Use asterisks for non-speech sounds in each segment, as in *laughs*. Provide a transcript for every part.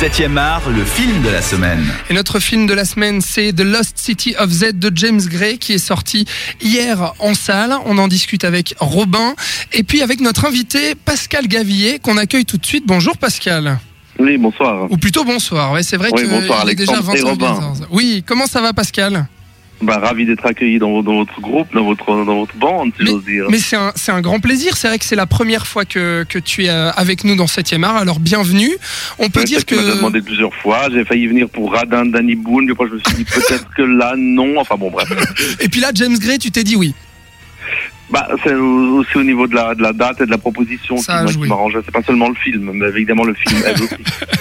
7e art, le film de la semaine. Et notre film de la semaine, c'est The Lost City of Z de James Gray qui est sorti hier en salle. On en discute avec Robin et puis avec notre invité Pascal Gavillier qu'on accueille tout de suite. Bonjour Pascal. Oui, bonsoir. Ou plutôt bonsoir. Ouais, c'est vrai Oui, que bonsoir, il est déjà Alexandre et 20 Robin. Oui, comment ça va Pascal? Bah, ravi d'être accueilli dans, dans votre groupe, dans votre, dans votre bande, si j'ose dire. Mais c'est un, un grand plaisir. C'est vrai que c'est la première fois que, que tu es euh, avec nous dans 7e art. Alors bienvenue. On peut Ouais, dire c'est qu'il m'a que demandé plusieurs fois. J'ai failli venir pour Radin, Danny Boone, mais après je me suis dit *laughs* peut-être que là, non. Enfin bon, bref. et puis là James Gray, tu t'es dit oui. Bah, c'est au- aussi au niveau de la, de la date et de la proposition Ça qui m'arrangeait. C'est pas seulement le film, mais évidemment le film aide aussi. *laughs*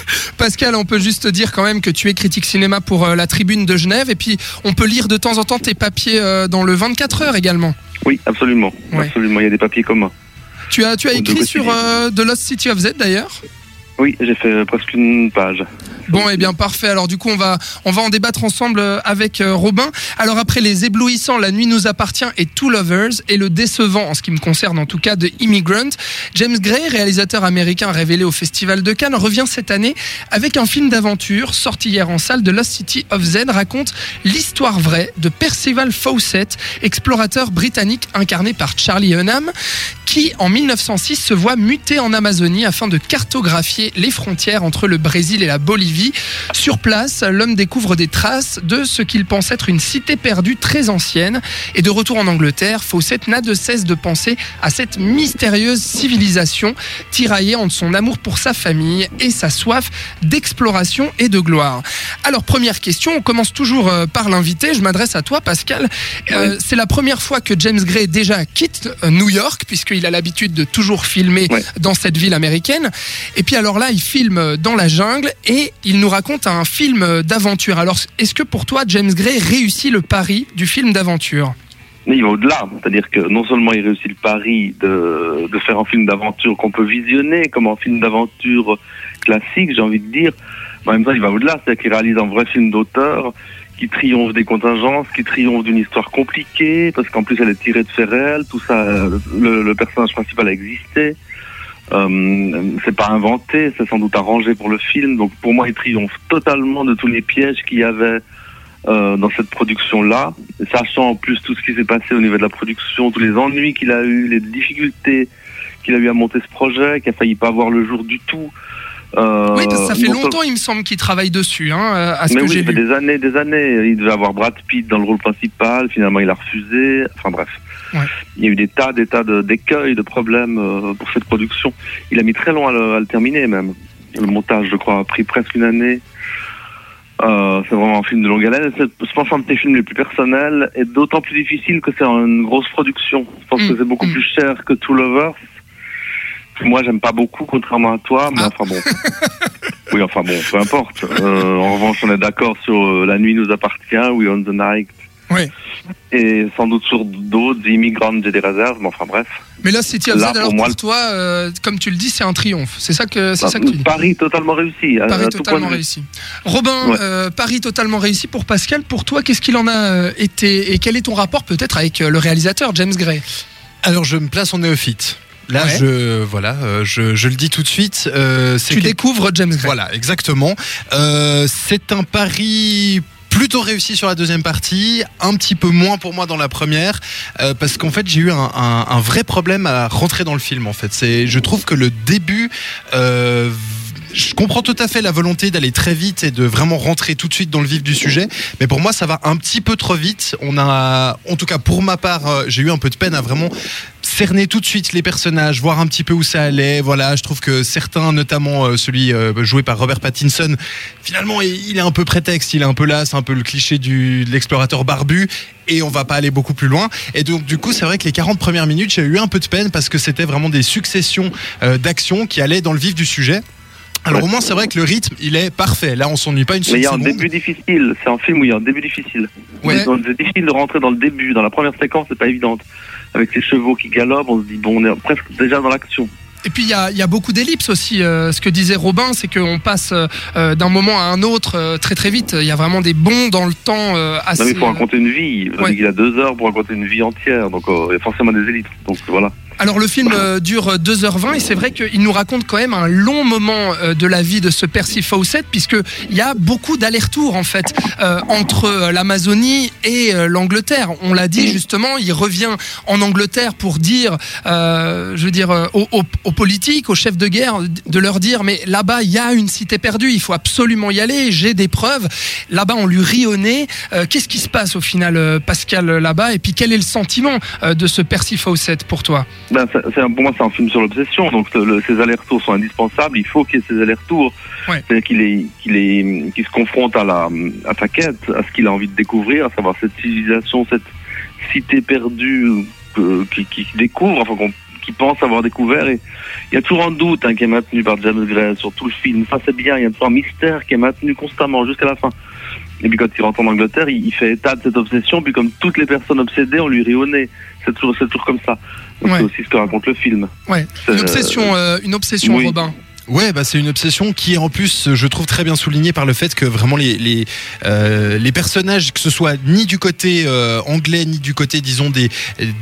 Pascal, on peut juste dire quand même que tu es critique cinéma pour euh, la Tribune de Genève et puis on peut lire de temps en temps tes papiers euh, dans le 24 heures également. Oui, absolument. Ouais. Absolument. Il y a des papiers communs. Tu as, tu as écrit sur euh, The Lost City of Z d'ailleurs Oui, j'ai fait presque une page. Bon, et bien parfait. Alors du coup, on va on va en débattre ensemble euh, avec euh, Robin. Alors après les éblouissants, La nuit nous appartient et Two Lovers et le décevant en ce qui me concerne en tout cas de Immigrant, James Gray, réalisateur américain révélé au Festival de Cannes, revient cette année avec un film d'aventure sorti hier en salle de Lost City of Z raconte l'histoire vraie de Percival Fawcett, explorateur britannique incarné par Charlie Hunnam, qui en 1906 se voit muté en Amazonie afin de cartographier les frontières entre le Brésil et la Bolivie. Sur place, l'homme découvre des traces de ce qu'il pense être une cité perdue très ancienne. Et de retour en Angleterre, Fawcett n'a de cesse de penser à cette mystérieuse civilisation tiraillée entre son amour pour sa famille et sa soif d'exploration et de gloire. Alors première question, on commence toujours euh, par l'invité. Je m'adresse à toi, Pascal. Euh. C'est la première fois que James Gray déjà quitte euh, New York, puisqu'il a l'habitude de toujours filmer dans cette ville américaine. Et puis alors là, il filme dans la jungle et il nous raconte un film d'aventure. Alors est-ce que pour toi, James Gray réussit le pari du film d'aventure? Mais il va au-delà. C'est-à-dire que non seulement il réussit le pari de, de faire un film d'aventure qu'on peut visionner comme un film d'aventure classique, j'ai envie de dire, mais en même temps il va au-delà. C'est-à-dire qu'il réalise un vrai film d'auteur qui triomphe des contingences, qui triomphe d'une histoire compliquée, parce qu'en plus elle est tirée de faits réels, tout ça, euh, le, le personnage principal a existé. Euh, c'est pas inventé, c'est sans doute arrangé pour le film. Donc pour moi, il triomphe totalement de tous les pièges qu'il y avait euh, dans cette production-là, sachant en plus tout ce qui s'est passé au niveau de la production, tous les ennuis qu'il a eu, les difficultés qu'il a eu à monter ce projet, qui a failli pas voir le jour du tout. Euh, Oui, ça fait longtemps, il me semble, qu'il travaille dessus, hein, euh, à ce mais que oui, j'ai ça fait lu. des années, des années. Il devait avoir Brad Pitt dans le rôle principal. Finalement, il a refusé. Enfin bref. Il y a eu des tas, des tas d'écueils, de, problèmes euh, pour cette production. Il a mis très long à le, à le terminer même. Le montage, je crois, a pris presque une année. Euh, c'est vraiment un film de longue haleine. C'est, je pense, un de tes films les plus personnels et d'autant plus difficile que c'est une grosse production. Je pense Mm, que c'est beaucoup mm. plus cher que Two Lovers. Moi, j'aime pas beaucoup, contrairement à toi, mais Ah. enfin bon. *laughs* Oui, enfin bon, peu importe. Euh, en revanche, on est d'accord sur euh, La nuit nous appartient, We Own the Night. Oui. Et sans doute sur d'autres, The Immigrant, j'ai des réserves, mais enfin bref. Mais là, City of Z, alors pour moi, toi, euh, comme tu le dis, c'est un triomphe. C'est ça que, c'est ça que tu dis. Paris totalement réussi. à- Paris à tout totalement réussi. Robin, Ouais. euh, Paris totalement réussi pour Pascal. Pour toi, qu'est-ce qu'il en a euh, été et quel est ton rapport peut-être avec le réalisateur James Gray? Alors je me place en néophyte. Là, Ouais. je voilà, je, je le dis tout de suite. euh, c'est Tu quel- découvres James Gray. Voilà, exactement. Euh, c'est un pari plutôt réussi sur la deuxième partie, un petit peu moins pour moi dans la première, euh, parce qu'en fait j'ai eu un, un- un vrai problème à rentrer dans le film. En fait, c'est, je trouve que le début. euh, je comprends tout à fait la volonté d'aller très vite et de vraiment rentrer tout de suite dans le vif du sujet, mais pour moi ça va un petit peu trop vite. On a, en tout cas pour ma part, euh, j'ai eu un peu de peine à vraiment cerner tout de suite les personnages, voir un petit peu où ça allait. Voilà, je trouve que certains, notamment euh, celui euh, joué par Robert Pattinson, finalement il est un peu prétexte, il est un peu là, c'est un peu le cliché du, de l'explorateur barbu. Et on va pas aller beaucoup plus loin. Et donc, du coup, c'est vrai que les 40 premières minutes, j'ai eu un peu de peine parce que c'était vraiment des successions euh, d'actions qui allaient dans le vif du sujet. Alors, au moins, c'est vrai que le rythme, il est parfait. Là, on s'ennuie pas une Mais il y a un seconde. début difficile. C'est un film où il y a un début difficile. Ouais. C'est difficile de rentrer dans le début. Dans la première séquence, c'est pas évident. Avec ces chevaux qui galopent, on se dit, bon, on est presque déjà dans l'action. Et puis il y a, il y a beaucoup d'ellipses aussi. euh, ce que disait Robin, c'est qu'on passe euh, euh, d'un moment à un autre euh, très très vite. Il y a vraiment des bonds dans le temps assez. Non, mais il faut raconter une vie. Ouais. Il a deux heures pour raconter une vie entière. Donc, il y a forcément des élites. Donc, voilà. Alors le film euh, dure 2h20 et c'est vrai qu'il nous raconte quand même un long moment euh, de la vie de ce Percy Fawcett puisque il y a beaucoup d'allers-retours en fait euh, entre euh, l'Amazonie et euh, l'Angleterre. On l'a dit justement, il revient en Angleterre pour dire, euh, je veux dire, euh, aux, aux- politiques, aux chefs de guerre, de leur dire mais là-bas il y a une cité perdue, il faut absolument y aller. J'ai des preuves. Là-bas on lui rit au nez. Euh, Qu'est-ce qui se passe au final, euh, Pascal, euh, là-bas? Et puis quel est le sentiment euh, de ce Percy Fawcett pour toi? Ben, c'est- c'est un- pour moi, c'est un film sur l'obsession. Donc, le- ces allers-retours sont indispensables. Il faut qu'il y ait ces allers-retours. Ouais. C'est-à-dire qu'il est, qu'il est, qu'il se confronte à la, à sa quête, à ce qu'il a envie de découvrir, à savoir cette civilisation, cette cité perdue euh, qu'il qui découvre, enfin, qu'on- qu'il pense avoir découvert. Et il y a toujours un doute hein, qui est maintenu par James Gray sur tout le film. Ça, c'est bien. Il y a toujours un mystère qui est maintenu constamment jusqu'à la fin. Et puis quand il rentre en Angleterre, il, il fait état de cette obsession. Puis comme toutes les personnes obsédées, on lui rit au nez. C'est toujours, c'est toujours comme ça. Ouais. c'est aussi ce que raconte le film. Ouais, une Euh, obsession, euh, une obsession, oui. Robin. Ouais, bah c'est une obsession qui est en plus, je trouve très bien soulignée par le fait que vraiment les les, euh, les personnages, que ce soit ni du côté euh, anglais ni du côté, disons des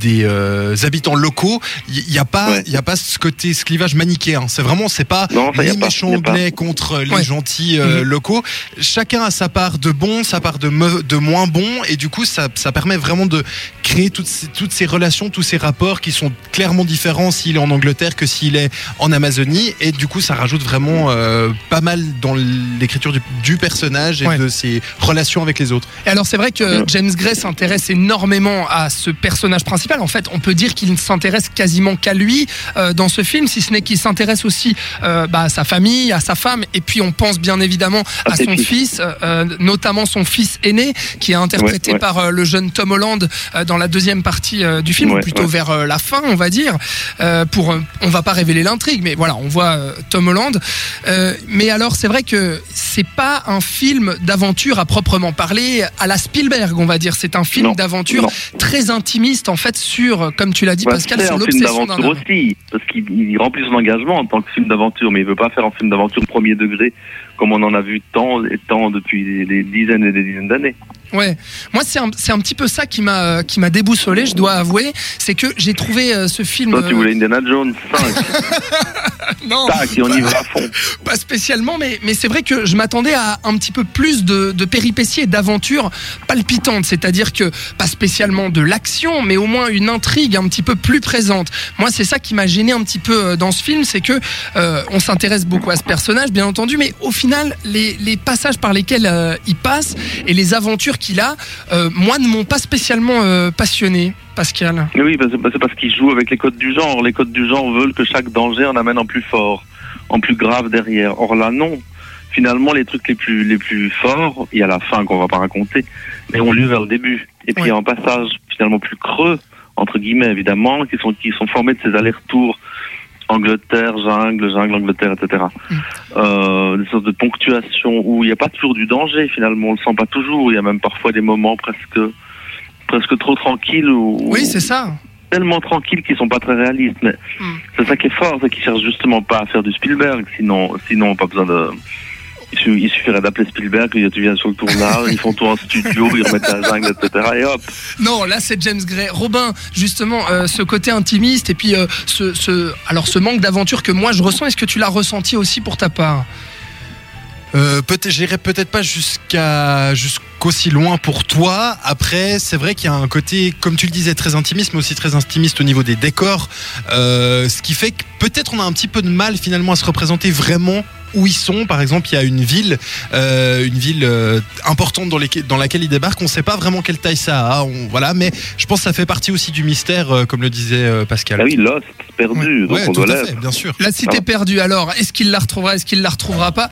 des euh, habitants locaux, il y, a pas il Ouais. y a pas ce côté ce clivage manichéen. C'est vraiment c'est pas Non, a les méchants pas. anglais contre les Ouais. gentils euh, Mhm. locaux. Chacun a sa part de bon, sa part de de moins bon, et du coup ça ça permet vraiment de créer toutes ces, toutes ces relations, tous ces rapports qui sont clairement différents s'il est en Angleterre que s'il est en Amazonie. Et du coup, ça rajoute vraiment euh, pas mal dans l'écriture du, du personnage et Ouais. de ses relations avec les autres. Et alors c'est vrai que James Gray s'intéresse énormément à ce personnage principal. En fait, on peut dire qu'il ne s'intéresse quasiment qu'à lui euh, dans ce film, si ce n'est qu'il s'intéresse aussi euh, bah, à sa famille, à sa femme, et puis on pense bien évidemment à son fils. euh, notamment son fils aîné, qui est interprété Ouais, ouais. par euh, le jeune Tom Holland euh, dans la deuxième partie euh, du film, ou plutôt ouais. vers euh, la fin, on va dire. Euh, pour, euh, on va pas révéler l'intrigue, mais voilà, on voit euh, Tom Holland. Euh, mais alors, c'est vrai que c'est pas un film d'aventure à proprement parler à la Spielberg, on va dire. C'est un film d'aventure très intimiste, en fait, sur, comme tu l'as dit, Bah, Pascal, c'est sur un film l'obsession d'un aussi, parce qu'il il remplit son engagement en tant que film d'aventure, mais il veut pas faire un film d'aventure premier degré, comme on en a vu tant et tant depuis des dizaines et des dizaines d'années. Ouais. Moi, c'est un, un petit peu ça qui m'a, qui m'a déboussolé, je dois avouer. C'est que j'ai trouvé euh, ce film. Toi, tu euh, voulais Indiana Jones 5, *laughs* non, tac, on y va à fond. pas spécialement, mais, mais c'est vrai que je m'attendais à un petit peu plus de, de péripéties et d'aventures palpitantes, c'est-à-dire que pas spécialement de l'action, mais au moins une intrigue un petit peu plus présente. Moi, c'est ça qui m'a gêné un petit peu euh, dans ce film, c'est que euh, on s'intéresse beaucoup à ce personnage, bien entendu, mais au final, les, les passages par lesquels euh, il passe et les aventures qu'il a, euh, moi, ne m'ont pas spécialement euh, passionné, Pascal. Oui, bah, c'est parce qu'il joue avec les codes du genre. Les codes du genre veulent que chaque danger en amène en plus fort, en plus grave derrière. Or là, non. Finalement, les trucs les plus les plus forts, il y a la fin qu'on va pas raconter, mais ont lieu vers le début. Et puis il y a un passage finalement plus creux, entre guillemets évidemment, qui sont qui sont formés de ces allers-retours Angleterre, jungle, jungle, Angleterre, etc. Mm. Euh, des sortes de ponctuation où il n'y a pas toujours du danger finalement, on le sent pas toujours. Il y a même parfois des moments presque presque trop tranquilles où, Oui, c'est ça. tellement tranquilles qu'ils sont pas très réalistes. Mais Hmm. c'est ça qui est fort, c'est qu'ils cherchent justement pas à faire du Spielberg. Sinon, sinon pas besoin de. Il su- il suffirait d'appeler Spielberg, tu viens sur le tournage, ils font tout en studio, ils remettent la jungle, etc. Et hop. Non, là c'est James Gray. Robin, justement, euh, ce côté intimiste et puis euh, ce, ce, alors ce manque d'aventure que moi je ressens, est-ce que tu l'as ressenti aussi pour ta part? Euh, peut-être, j'irai peut-être pas jusqu'à jusqu'aussi loin pour toi. Après, c'est vrai qu'il y a un côté, comme tu le disais, très intimiste, mais aussi très intimiste au niveau des décors. Euh, ce qui fait que peut-être on a un petit peu de mal finalement à se représenter vraiment où ils sont. Par exemple, il y a une ville, euh, une ville euh, importante dans, laquelle ils débarquent. On ne sait pas vraiment quelle taille ça a. On, voilà, mais je pense que ça fait partie aussi du mystère, euh, comme le disait euh, Pascal. Ah oui, Lost, perdu, donc Ouais, on tout doit à fait, bien sûr. La cité Ah. perdue, alors, est-ce qu'il la retrouvera, est-ce qu'il la retrouvera pas?